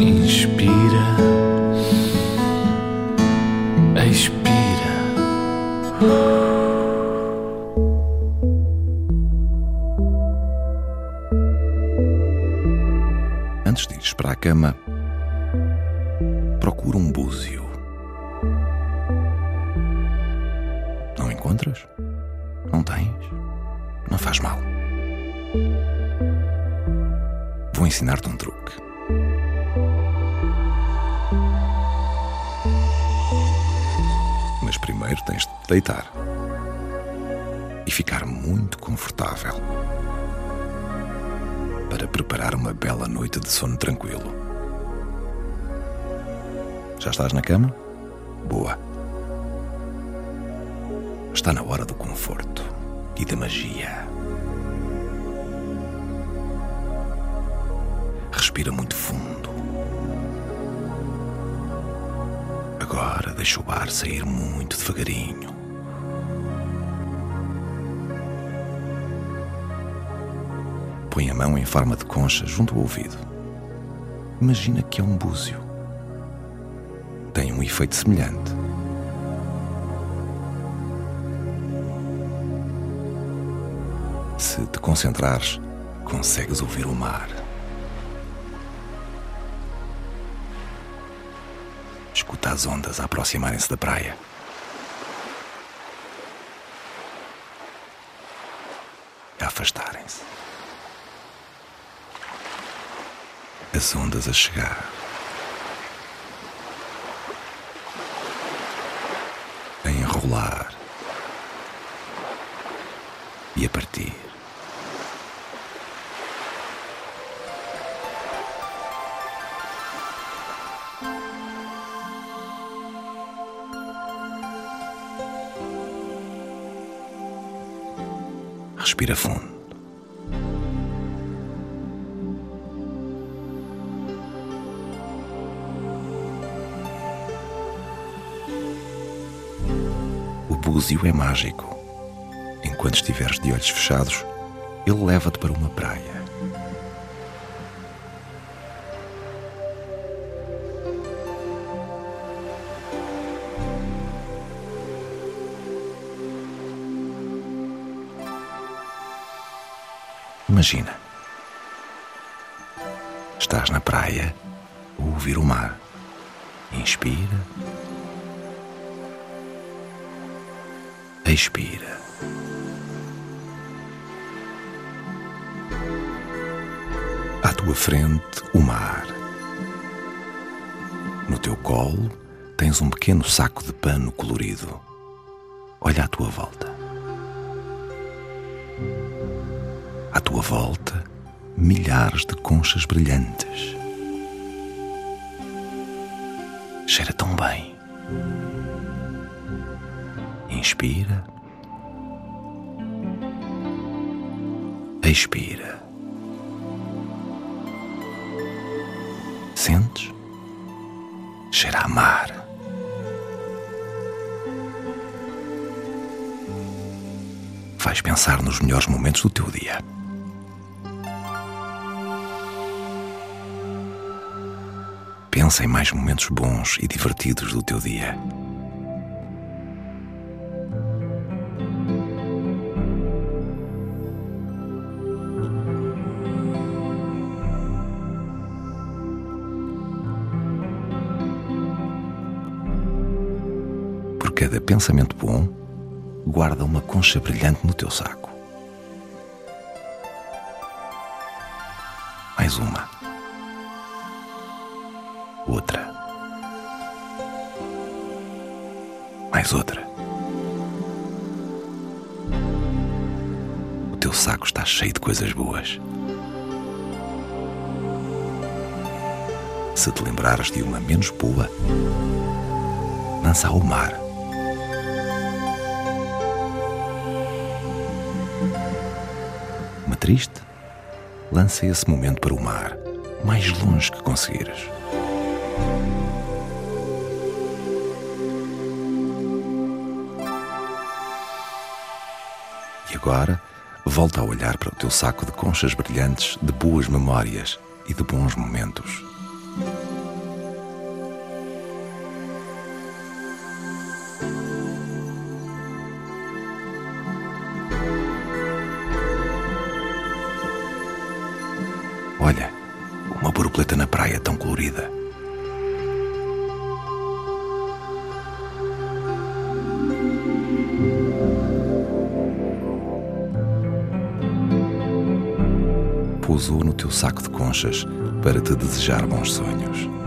Inspira, expira. Antes de ires para a cama, procura um búzio. Não encontras? Não tens? Não faz mal. Vou ensinar-te um truque. Mas primeiro tens de deitar e ficar muito confortável para preparar uma bela noite de sono tranquilo. Já estás na cama? Boa. Está na hora do conforto e da magia. Respira muito fundo. Agora deixa o ar sair muito devagarinho. Põe a mão em forma de concha junto ao ouvido. Imagina que é um búzio. Tem um efeito semelhante. Se te concentrares, consegues ouvir o mar. Escuta as ondas a aproximarem-se da praia. Afastarem-se. As ondas a chegar. A enrolar. E a partir. Respira fundo. O búzio é mágico. Enquanto estiveres de olhos fechados, ele leva-te para uma praia. Imagina. Estás na praia a ouvir o mar. Inspira. Expira. À tua frente, o mar. No teu colo, tens um pequeno saco de pano colorido. Olha à tua volta. À tua volta, milhares de conchas brilhantes. Cheira tão bem. Inspira. Expira. Sentes? Cheira a mar. Vais pensar nos melhores momentos do teu dia. Pensa em mais momentos bons e divertidos do teu dia. Por cada pensamento bom, guarda uma concha brilhante no teu saco. Mais uma. Mais outra. O teu saco está cheio de coisas boas. Se te lembrares de uma menos boa, lança ao mar. Uma triste, lança esse momento para o mar, mais longe que conseguires. E agora, volta a olhar para o teu saco de conchas brilhantes de boas memórias e de bons momentos. Olha, uma borboleta na praia tão colorida. Pousou no teu saco de conchas para te desejar bons sonhos.